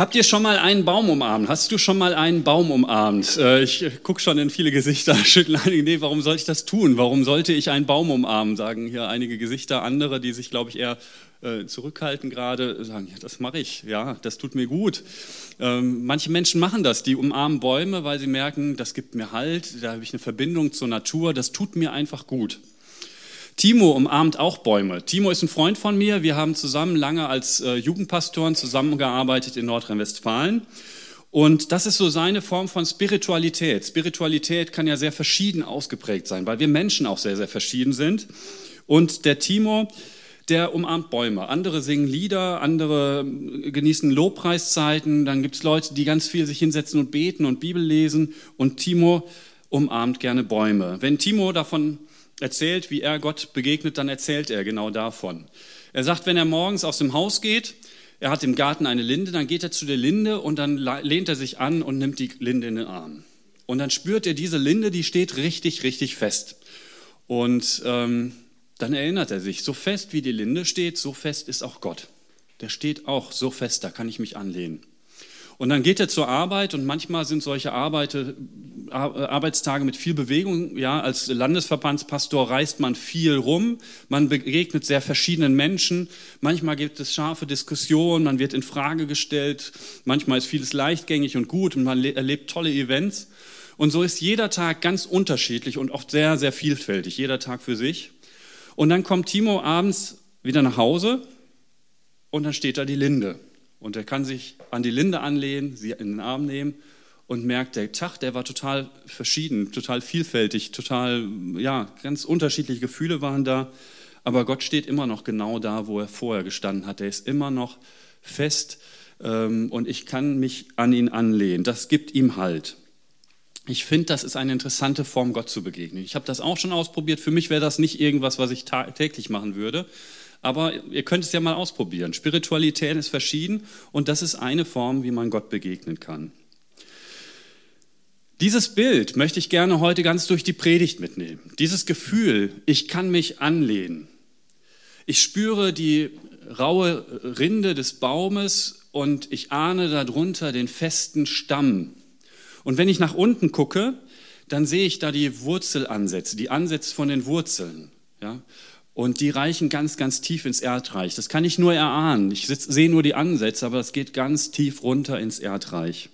Habt ihr schon mal einen Baum umarmt? Hast du schon mal einen Baum umarmt? Äh, ich gucke schon in viele Gesichter, schütteln einige, nee, warum soll ich das tun? Warum sollte ich einen Baum umarmen? Sagen hier einige Gesichter, andere, die sich, glaube ich, eher äh, zurückhalten gerade, sagen, ja, das mache ich, ja, das tut mir gut. Ähm, manche Menschen machen das, die umarmen Bäume, weil sie merken, das gibt mir Halt, da habe ich eine Verbindung zur Natur, das tut mir einfach gut. Timo umarmt auch Bäume. Timo ist ein Freund von mir. Wir haben zusammen lange als äh, Jugendpastoren zusammengearbeitet in Nordrhein-Westfalen. Und das ist so seine Form von Spiritualität. Spiritualität kann ja sehr verschieden ausgeprägt sein, weil wir Menschen auch sehr, sehr verschieden sind. Und der Timo, der umarmt Bäume. Andere singen Lieder, andere genießen Lobpreiszeiten. Dann gibt es Leute, die ganz viel sich hinsetzen und beten und Bibel lesen. Und Timo umarmt gerne Bäume. Wenn Timo davon erzählt, wie er Gott begegnet, dann erzählt er genau davon. Er sagt, wenn er morgens aus dem Haus geht, er hat im Garten eine Linde, dann geht er zu der Linde und dann lehnt er sich an und nimmt die Linde in den Arm. Und dann spürt er diese Linde, die steht richtig, richtig fest. Und ähm, dann erinnert er sich, so fest wie die Linde steht, so fest ist auch Gott. Der steht auch so fest, da kann ich mich anlehnen. Und dann geht er zur Arbeit und manchmal sind solche Arbeite, Arbeitstage mit viel Bewegung. Ja, als Landesverbandspastor reist man viel rum, man begegnet sehr verschiedenen Menschen. Manchmal gibt es scharfe Diskussionen, man wird in Frage gestellt. Manchmal ist vieles leichtgängig und gut und man erlebt tolle Events. Und so ist jeder Tag ganz unterschiedlich und oft sehr, sehr vielfältig, jeder Tag für sich. Und dann kommt Timo abends wieder nach Hause und dann steht da die Linde. Und er kann sich an die Linde anlehnen, sie in den Arm nehmen und merkt, der Tag, der war total verschieden, total vielfältig, total, ja, ganz unterschiedliche Gefühle waren da. Aber Gott steht immer noch genau da, wo er vorher gestanden hat. Er ist immer noch fest ähm, und ich kann mich an ihn anlehnen. Das gibt ihm Halt. Ich finde, das ist eine interessante Form, Gott zu begegnen. Ich habe das auch schon ausprobiert. Für mich wäre das nicht irgendwas, was ich täglich machen würde. Aber ihr könnt es ja mal ausprobieren. Spiritualität ist verschieden und das ist eine Form, wie man Gott begegnen kann. Dieses Bild möchte ich gerne heute ganz durch die Predigt mitnehmen. Dieses Gefühl, ich kann mich anlehnen. Ich spüre die raue Rinde des Baumes und ich ahne darunter den festen Stamm. Und wenn ich nach unten gucke, dann sehe ich da die Wurzelansätze, die Ansätze von den Wurzeln. Ja? Und die reichen ganz, ganz tief ins Erdreich. Das kann ich nur erahnen. Ich sehe nur die Ansätze, aber es geht ganz tief runter ins Erdreich.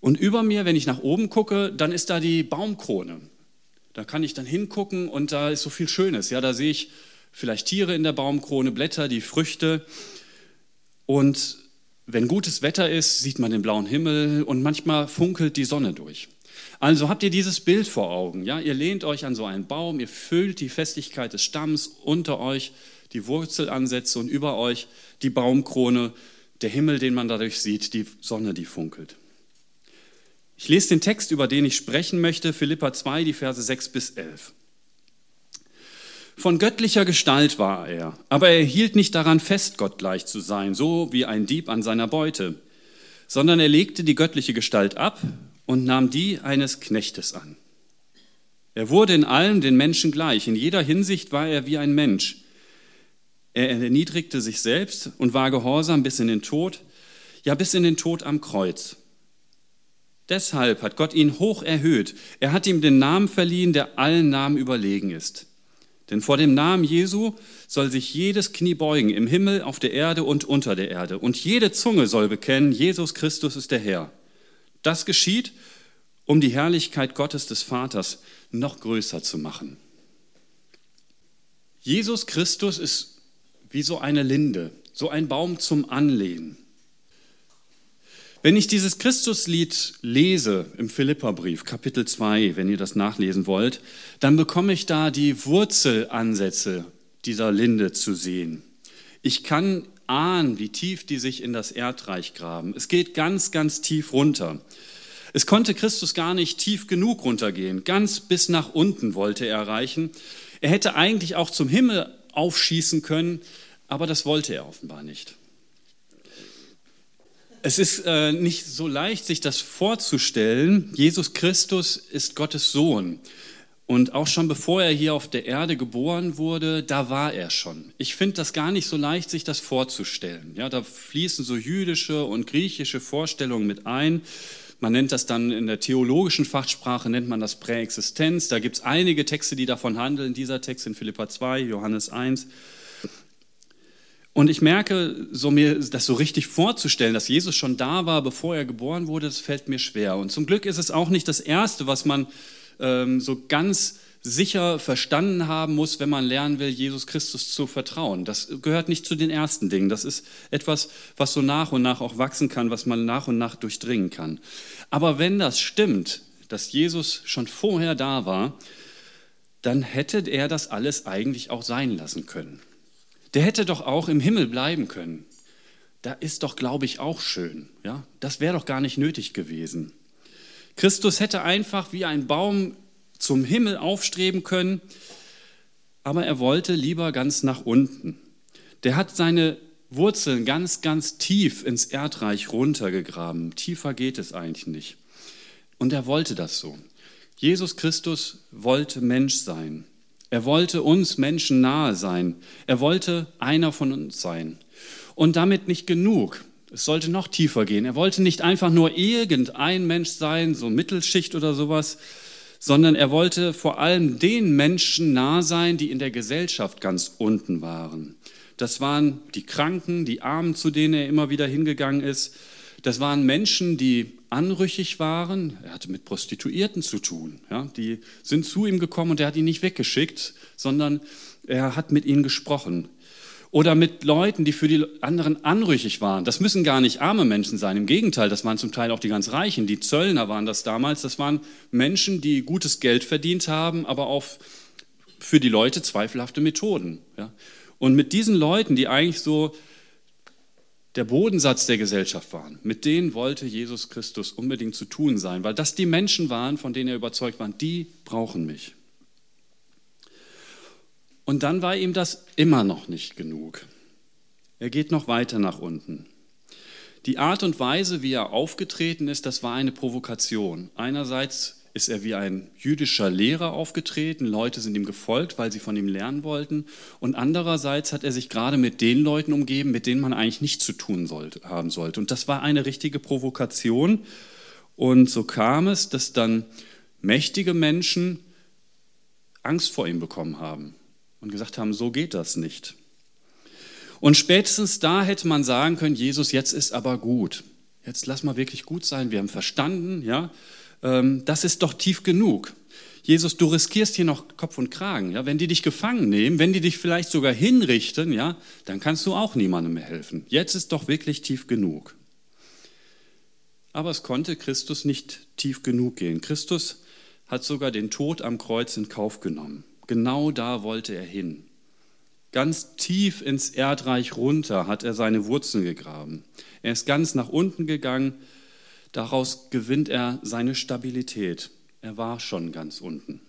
Und über mir, wenn ich nach oben gucke, dann ist da die Baumkrone. Da kann ich dann hingucken und da ist so viel Schönes. Ja, da sehe ich vielleicht Tiere in der Baumkrone, Blätter, die Früchte. Und wenn gutes Wetter ist, sieht man den blauen Himmel und manchmal funkelt die Sonne durch. Also habt ihr dieses Bild vor Augen. Ja? Ihr lehnt euch an so einen Baum, ihr füllt die Festigkeit des Stamms unter euch, die Wurzelansätze und über euch die Baumkrone, der Himmel, den man dadurch sieht, die Sonne, die funkelt. Ich lese den Text, über den ich sprechen möchte, Philippa 2, die Verse 6 bis 11. Von göttlicher Gestalt war er, aber er hielt nicht daran fest, Gott gleich zu sein, so wie ein Dieb an seiner Beute, sondern er legte die göttliche Gestalt ab und nahm die eines Knechtes an. Er wurde in allem den Menschen gleich, in jeder Hinsicht war er wie ein Mensch. Er erniedrigte sich selbst und war gehorsam bis in den Tod, ja bis in den Tod am Kreuz. Deshalb hat Gott ihn hoch erhöht. Er hat ihm den Namen verliehen, der allen Namen überlegen ist. Denn vor dem Namen Jesu soll sich jedes Knie beugen, im Himmel, auf der Erde und unter der Erde. Und jede Zunge soll bekennen, Jesus Christus ist der Herr. Das geschieht, um die Herrlichkeit Gottes des Vaters noch größer zu machen. Jesus Christus ist wie so eine Linde, so ein Baum zum Anlehnen. Wenn ich dieses Christuslied lese im Philipperbrief, Kapitel 2, wenn ihr das nachlesen wollt, dann bekomme ich da die Wurzelansätze dieser Linde zu sehen. Ich kann ahnen, wie tief die sich in das Erdreich graben. Es geht ganz, ganz tief runter. Es konnte Christus gar nicht tief genug runtergehen. Ganz bis nach unten wollte er erreichen. Er hätte eigentlich auch zum Himmel aufschießen können, aber das wollte er offenbar nicht. Es ist äh, nicht so leicht, sich das vorzustellen. Jesus Christus ist Gottes Sohn. Und auch schon bevor er hier auf der Erde geboren wurde, da war er schon. Ich finde das gar nicht so leicht, sich das vorzustellen. Ja, da fließen so jüdische und griechische Vorstellungen mit ein. Man nennt das dann in der theologischen Fachsprache, nennt man das Präexistenz. Da gibt es einige Texte, die davon handeln. Dieser Text in Philippa 2, Johannes 1. Und ich merke, so mir das so richtig vorzustellen, dass Jesus schon da war, bevor er geboren wurde, das fällt mir schwer. Und zum Glück ist es auch nicht das Erste, was man ähm, so ganz sicher verstanden haben muss, wenn man lernen will, Jesus Christus zu vertrauen. Das gehört nicht zu den ersten Dingen. Das ist etwas, was so nach und nach auch wachsen kann, was man nach und nach durchdringen kann. Aber wenn das stimmt, dass Jesus schon vorher da war, dann hätte er das alles eigentlich auch sein lassen können. Der hätte doch auch im Himmel bleiben können. Da ist doch, glaube ich, auch schön. Ja? Das wäre doch gar nicht nötig gewesen. Christus hätte einfach wie ein Baum zum Himmel aufstreben können, aber er wollte lieber ganz nach unten. Der hat seine Wurzeln ganz, ganz tief ins Erdreich runtergegraben. Tiefer geht es eigentlich nicht. Und er wollte das so. Jesus Christus wollte Mensch sein. Er wollte uns Menschen nahe sein. Er wollte einer von uns sein. Und damit nicht genug. Es sollte noch tiefer gehen. Er wollte nicht einfach nur irgendein Mensch sein, so Mittelschicht oder sowas, sondern er wollte vor allem den Menschen nah sein, die in der Gesellschaft ganz unten waren. Das waren die Kranken, die Armen, zu denen er immer wieder hingegangen ist. Das waren Menschen, die anrüchig waren. Er hatte mit Prostituierten zu tun. Ja, die sind zu ihm gekommen und er hat ihn nicht weggeschickt, sondern er hat mit ihnen gesprochen. Oder mit Leuten, die für die anderen anrüchig waren. Das müssen gar nicht arme Menschen sein. Im Gegenteil, das waren zum Teil auch die ganz Reichen. Die Zöllner waren das damals. Das waren Menschen, die gutes Geld verdient haben, aber auch für die Leute zweifelhafte Methoden. Ja. Und mit diesen Leuten, die eigentlich so der Bodensatz der Gesellschaft waren, mit denen wollte Jesus Christus unbedingt zu tun sein, weil das die Menschen waren, von denen er überzeugt war, die brauchen mich. Und dann war ihm das immer noch nicht genug. Er geht noch weiter nach unten. Die Art und Weise, wie er aufgetreten ist, das war eine Provokation. Einerseits ist er wie ein jüdischer Lehrer aufgetreten, Leute sind ihm gefolgt, weil sie von ihm lernen wollten. Und andererseits hat er sich gerade mit den Leuten umgeben, mit denen man eigentlich nichts zu tun sollte, haben sollte. Und das war eine richtige Provokation. Und so kam es, dass dann mächtige Menschen Angst vor ihm bekommen haben und gesagt haben, so geht das nicht. Und spätestens da hätte man sagen können, Jesus, jetzt ist aber gut. Jetzt lass mal wirklich gut sein. Wir haben verstanden, ja, ähm, das ist doch tief genug. Jesus, du riskierst hier noch Kopf und Kragen. Ja? Wenn die dich gefangen nehmen, wenn die dich vielleicht sogar hinrichten, ja, dann kannst du auch niemandem mehr helfen. Jetzt ist doch wirklich tief genug. Aber es konnte Christus nicht tief genug gehen. Christus hat sogar den Tod am Kreuz in Kauf genommen. Genau da wollte er hin. Ganz tief ins Erdreich runter hat er seine Wurzeln gegraben. Er ist ganz nach unten gegangen. Daraus gewinnt er seine Stabilität. Er war schon ganz unten.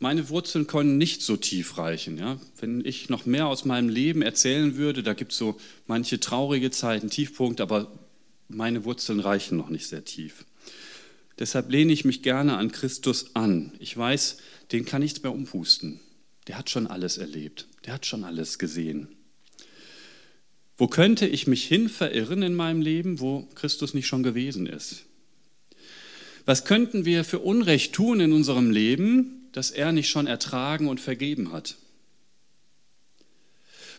Meine Wurzeln können nicht so tief reichen. Ja? Wenn ich noch mehr aus meinem Leben erzählen würde, da gibt es so manche traurige Zeiten, Tiefpunkte, aber meine Wurzeln reichen noch nicht sehr tief. Deshalb lehne ich mich gerne an Christus an. Ich weiß, den kann nichts mehr umpusten. Der hat schon alles erlebt. Der hat schon alles gesehen. Wo könnte ich mich hin verirren in meinem Leben, wo Christus nicht schon gewesen ist? Was könnten wir für Unrecht tun in unserem Leben, das er nicht schon ertragen und vergeben hat?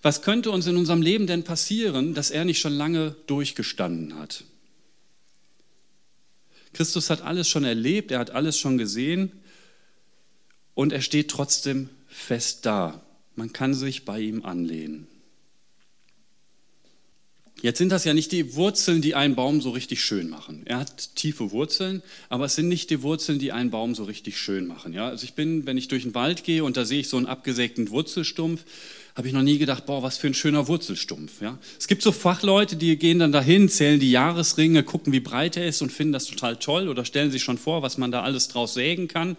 Was könnte uns in unserem Leben denn passieren, das er nicht schon lange durchgestanden hat? Christus hat alles schon erlebt, er hat alles schon gesehen und er steht trotzdem fest da. Man kann sich bei ihm anlehnen. Jetzt sind das ja nicht die Wurzeln, die einen Baum so richtig schön machen. Er hat tiefe Wurzeln, aber es sind nicht die Wurzeln, die einen Baum so richtig schön machen. Ja? Also ich bin, wenn ich durch den Wald gehe und da sehe ich so einen abgesägten Wurzelstumpf, habe ich noch nie gedacht, boah, was für ein schöner Wurzelstumpf. Ja? Es gibt so Fachleute, die gehen dann dahin, zählen die Jahresringe, gucken, wie breit er ist und finden das total toll oder stellen sich schon vor, was man da alles draus sägen kann.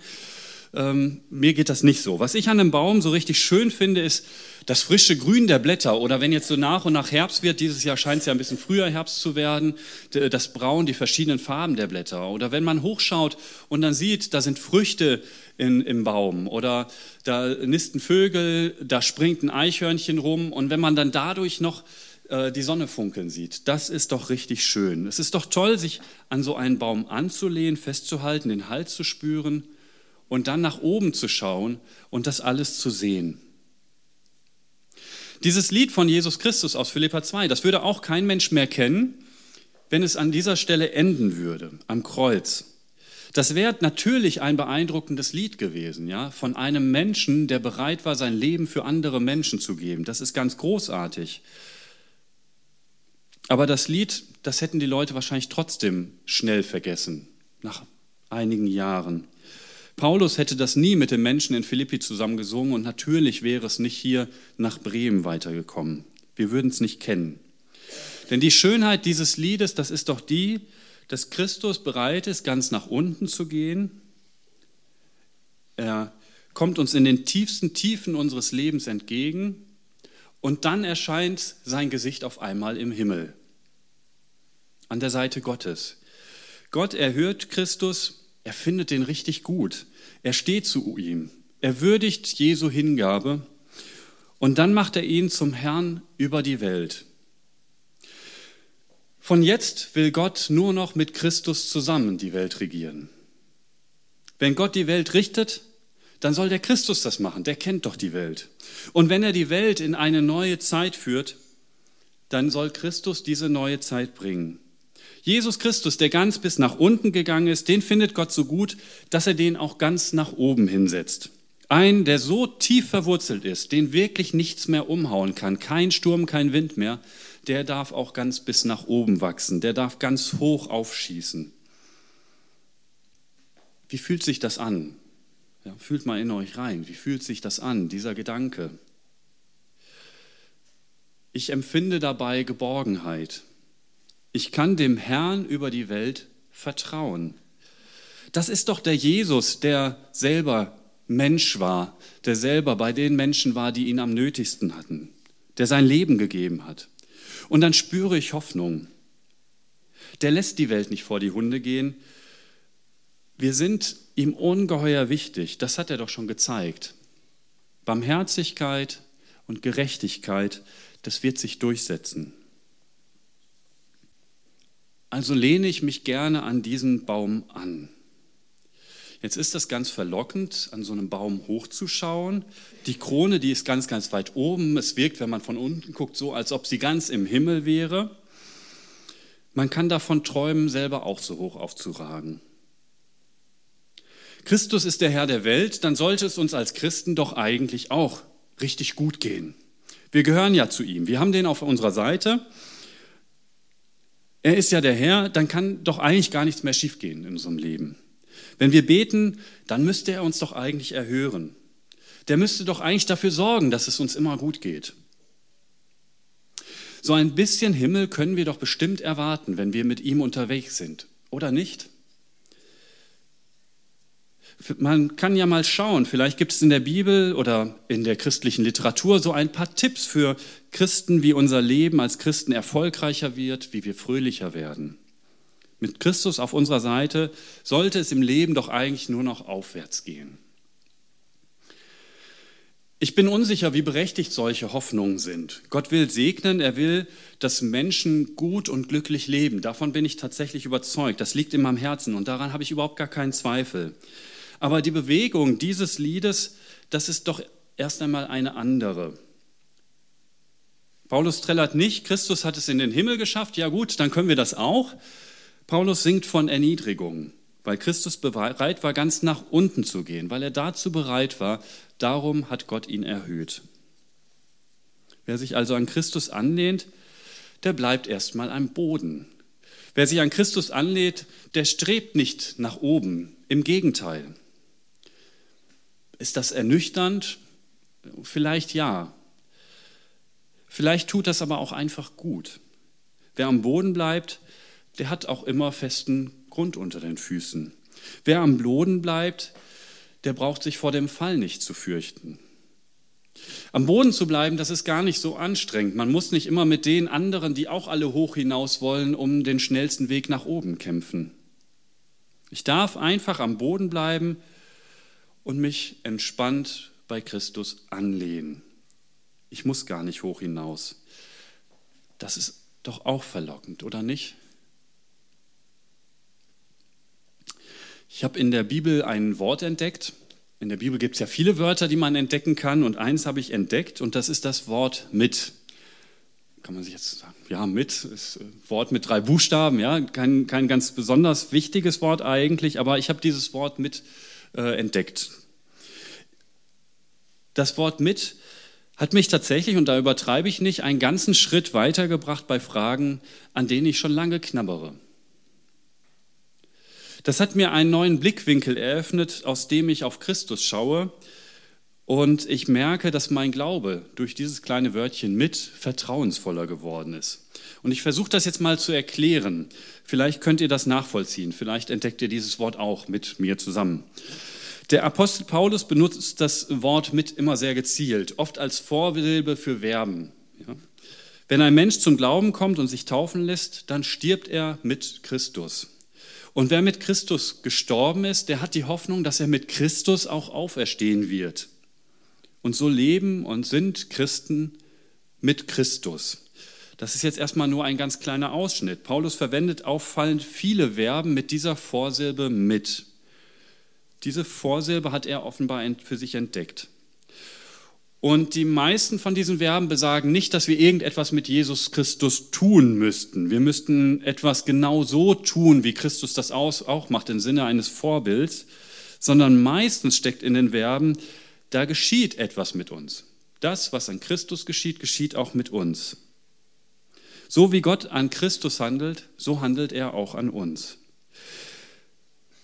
Ähm, mir geht das nicht so. Was ich an einem Baum so richtig schön finde, ist, das frische Grün der Blätter oder wenn jetzt so nach und nach Herbst wird, dieses Jahr scheint es ja ein bisschen früher Herbst zu werden, das Braun, die verschiedenen Farben der Blätter. Oder wenn man hochschaut und dann sieht, da sind Früchte in, im Baum oder da nisten Vögel, da springt ein Eichhörnchen rum und wenn man dann dadurch noch äh, die Sonne funkeln sieht, das ist doch richtig schön. Es ist doch toll, sich an so einen Baum anzulehnen, festzuhalten, den Hals zu spüren und dann nach oben zu schauen und das alles zu sehen. Dieses Lied von Jesus Christus aus Philippa 2, das würde auch kein Mensch mehr kennen, wenn es an dieser Stelle enden würde, am Kreuz. Das wäre natürlich ein beeindruckendes Lied gewesen, ja, von einem Menschen, der bereit war, sein Leben für andere Menschen zu geben. Das ist ganz großartig. Aber das Lied, das hätten die Leute wahrscheinlich trotzdem schnell vergessen, nach einigen Jahren. Paulus hätte das nie mit den Menschen in Philippi zusammen gesungen und natürlich wäre es nicht hier nach Bremen weitergekommen. Wir würden es nicht kennen. Denn die Schönheit dieses Liedes, das ist doch die, dass Christus bereit ist, ganz nach unten zu gehen. Er kommt uns in den tiefsten Tiefen unseres Lebens entgegen und dann erscheint sein Gesicht auf einmal im Himmel, an der Seite Gottes. Gott erhört Christus er findet den richtig gut. Er steht zu ihm. Er würdigt Jesu Hingabe und dann macht er ihn zum Herrn über die Welt. Von jetzt will Gott nur noch mit Christus zusammen die Welt regieren. Wenn Gott die Welt richtet, dann soll der Christus das machen, der kennt doch die Welt. Und wenn er die Welt in eine neue Zeit führt, dann soll Christus diese neue Zeit bringen. Jesus Christus, der ganz bis nach unten gegangen ist, den findet Gott so gut, dass er den auch ganz nach oben hinsetzt. Ein, der so tief verwurzelt ist, den wirklich nichts mehr umhauen kann, kein Sturm, kein Wind mehr, der darf auch ganz bis nach oben wachsen, der darf ganz hoch aufschießen. Wie fühlt sich das an? Ja, fühlt mal in euch rein. Wie fühlt sich das an, dieser Gedanke? Ich empfinde dabei Geborgenheit. Ich kann dem Herrn über die Welt vertrauen. Das ist doch der Jesus, der selber Mensch war, der selber bei den Menschen war, die ihn am nötigsten hatten, der sein Leben gegeben hat. Und dann spüre ich Hoffnung. Der lässt die Welt nicht vor die Hunde gehen. Wir sind ihm ungeheuer wichtig, das hat er doch schon gezeigt. Barmherzigkeit und Gerechtigkeit, das wird sich durchsetzen. Also lehne ich mich gerne an diesen Baum an. Jetzt ist das ganz verlockend, an so einem Baum hochzuschauen. Die Krone, die ist ganz, ganz weit oben. Es wirkt, wenn man von unten guckt, so, als ob sie ganz im Himmel wäre. Man kann davon träumen, selber auch so hoch aufzuragen. Christus ist der Herr der Welt, dann sollte es uns als Christen doch eigentlich auch richtig gut gehen. Wir gehören ja zu ihm. Wir haben den auf unserer Seite er ist ja der Herr, dann kann doch eigentlich gar nichts mehr schiefgehen in unserem Leben. Wenn wir beten, dann müsste er uns doch eigentlich erhören. Der müsste doch eigentlich dafür sorgen, dass es uns immer gut geht. So ein bisschen Himmel können wir doch bestimmt erwarten, wenn wir mit ihm unterwegs sind, oder nicht? Man kann ja mal schauen, vielleicht gibt es in der Bibel oder in der christlichen Literatur so ein paar Tipps für Christen, wie unser Leben als Christen erfolgreicher wird, wie wir fröhlicher werden. Mit Christus auf unserer Seite sollte es im Leben doch eigentlich nur noch aufwärts gehen. Ich bin unsicher, wie berechtigt solche Hoffnungen sind. Gott will segnen, er will, dass Menschen gut und glücklich leben. Davon bin ich tatsächlich überzeugt. Das liegt in meinem Herzen und daran habe ich überhaupt gar keinen Zweifel. Aber die Bewegung dieses Liedes, das ist doch erst einmal eine andere. Paulus trällert nicht, Christus hat es in den Himmel geschafft, ja gut, dann können wir das auch. Paulus singt von Erniedrigung, weil Christus bereit war, ganz nach unten zu gehen, weil er dazu bereit war, darum hat Gott ihn erhöht. Wer sich also an Christus anlehnt, der bleibt erstmal am Boden. Wer sich an Christus anlehnt, der strebt nicht nach oben, im Gegenteil. Ist das ernüchternd? Vielleicht ja. Vielleicht tut das aber auch einfach gut. Wer am Boden bleibt, der hat auch immer festen Grund unter den Füßen. Wer am Boden bleibt, der braucht sich vor dem Fall nicht zu fürchten. Am Boden zu bleiben, das ist gar nicht so anstrengend. Man muss nicht immer mit den anderen, die auch alle hoch hinaus wollen, um den schnellsten Weg nach oben kämpfen. Ich darf einfach am Boden bleiben und mich entspannt bei Christus anlehnen. Ich muss gar nicht hoch hinaus. Das ist doch auch verlockend, oder nicht? Ich habe in der Bibel ein Wort entdeckt, in der Bibel gibt es ja viele Wörter, die man entdecken kann und eins habe ich entdeckt und das ist das Wort mit. Kann man sich jetzt sagen, ja, mit ist ein Wort mit drei Buchstaben, ja, kein, kein ganz besonders wichtiges Wort eigentlich, aber ich habe dieses Wort mit äh, entdeckt. Das Wort mit hat mich tatsächlich, und da übertreibe ich nicht, einen ganzen Schritt weitergebracht bei Fragen, an denen ich schon lange knabbere. Das hat mir einen neuen Blickwinkel eröffnet, aus dem ich auf Christus schaue. Und ich merke, dass mein Glaube durch dieses kleine Wörtchen mit vertrauensvoller geworden ist. Und ich versuche das jetzt mal zu erklären. Vielleicht könnt ihr das nachvollziehen. Vielleicht entdeckt ihr dieses Wort auch mit mir zusammen. Der Apostel Paulus benutzt das Wort mit immer sehr gezielt, oft als Vorsilbe für Verben. Ja. Wenn ein Mensch zum Glauben kommt und sich taufen lässt, dann stirbt er mit Christus. Und wer mit Christus gestorben ist, der hat die Hoffnung, dass er mit Christus auch auferstehen wird. Und so leben und sind Christen mit Christus. Das ist jetzt erstmal nur ein ganz kleiner Ausschnitt. Paulus verwendet auffallend viele Verben mit dieser Vorsilbe mit. Diese Vorsilbe hat er offenbar für sich entdeckt. Und die meisten von diesen Verben besagen nicht, dass wir irgendetwas mit Jesus Christus tun müssten. Wir müssten etwas genau so tun, wie Christus das auch macht, im Sinne eines Vorbilds, sondern meistens steckt in den Verben, da geschieht etwas mit uns. Das, was an Christus geschieht, geschieht auch mit uns. So wie Gott an Christus handelt, so handelt er auch an uns.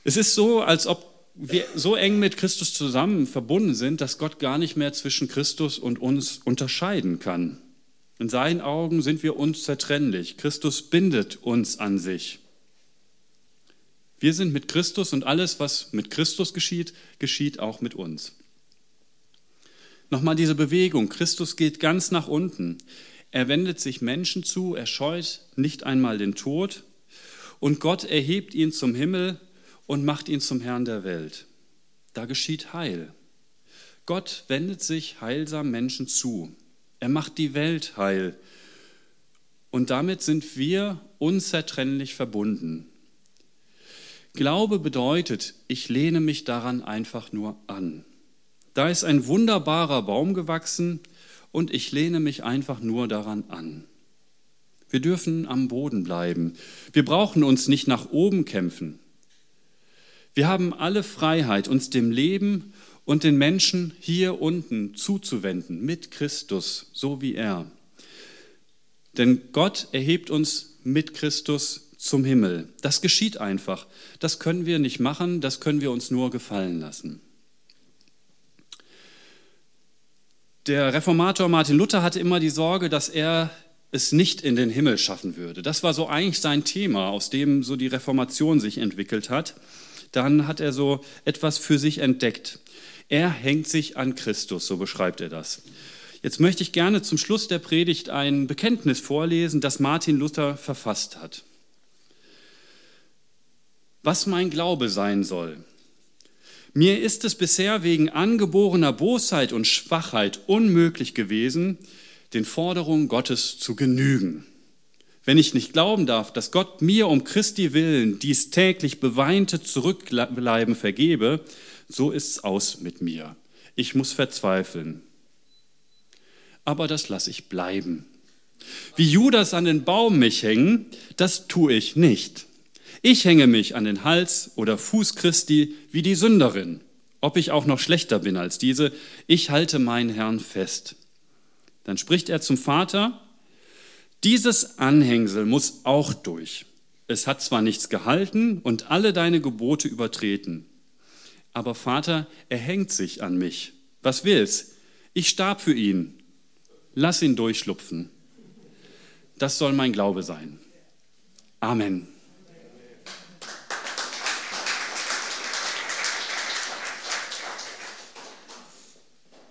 Es ist so, als ob wir so eng mit Christus zusammen verbunden sind, dass Gott gar nicht mehr zwischen Christus und uns unterscheiden kann. In seinen Augen sind wir unzertrennlich. Christus bindet uns an sich. Wir sind mit Christus und alles, was mit Christus geschieht, geschieht auch mit uns. Nochmal diese Bewegung. Christus geht ganz nach unten. Er wendet sich Menschen zu, er scheut nicht einmal den Tod und Gott erhebt ihn zum Himmel und macht ihn zum Herrn der Welt. Da geschieht Heil. Gott wendet sich heilsam Menschen zu. Er macht die Welt heil. Und damit sind wir unzertrennlich verbunden. Glaube bedeutet, ich lehne mich daran einfach nur an. Da ist ein wunderbarer Baum gewachsen und ich lehne mich einfach nur daran an. Wir dürfen am Boden bleiben. Wir brauchen uns nicht nach oben kämpfen. Wir haben alle Freiheit, uns dem Leben und den Menschen hier unten zuzuwenden mit Christus, so wie er. Denn Gott erhebt uns mit Christus zum Himmel. Das geschieht einfach. Das können wir nicht machen, das können wir uns nur gefallen lassen. Der Reformator Martin Luther hatte immer die Sorge, dass er es nicht in den Himmel schaffen würde. Das war so eigentlich sein Thema, aus dem so die Reformation sich entwickelt hat dann hat er so etwas für sich entdeckt. Er hängt sich an Christus, so beschreibt er das. Jetzt möchte ich gerne zum Schluss der Predigt ein Bekenntnis vorlesen, das Martin Luther verfasst hat. Was mein Glaube sein soll. Mir ist es bisher wegen angeborener Bosheit und Schwachheit unmöglich gewesen, den Forderungen Gottes zu genügen. Wenn ich nicht glauben darf, dass Gott mir um Christi willen dies täglich beweinte Zurückbleiben vergebe, so ist's aus mit mir. Ich muss verzweifeln. Aber das lasse ich bleiben. Wie Judas an den Baum mich hängen, das tue ich nicht. Ich hänge mich an den Hals oder Fuß Christi wie die Sünderin. Ob ich auch noch schlechter bin als diese, ich halte meinen Herrn fest. Dann spricht er zum Vater, dieses Anhängsel muss auch durch. Es hat zwar nichts gehalten und alle deine Gebote übertreten, aber Vater, er hängt sich an mich. Was will's? Ich starb für ihn. Lass ihn durchschlupfen. Das soll mein Glaube sein. Amen.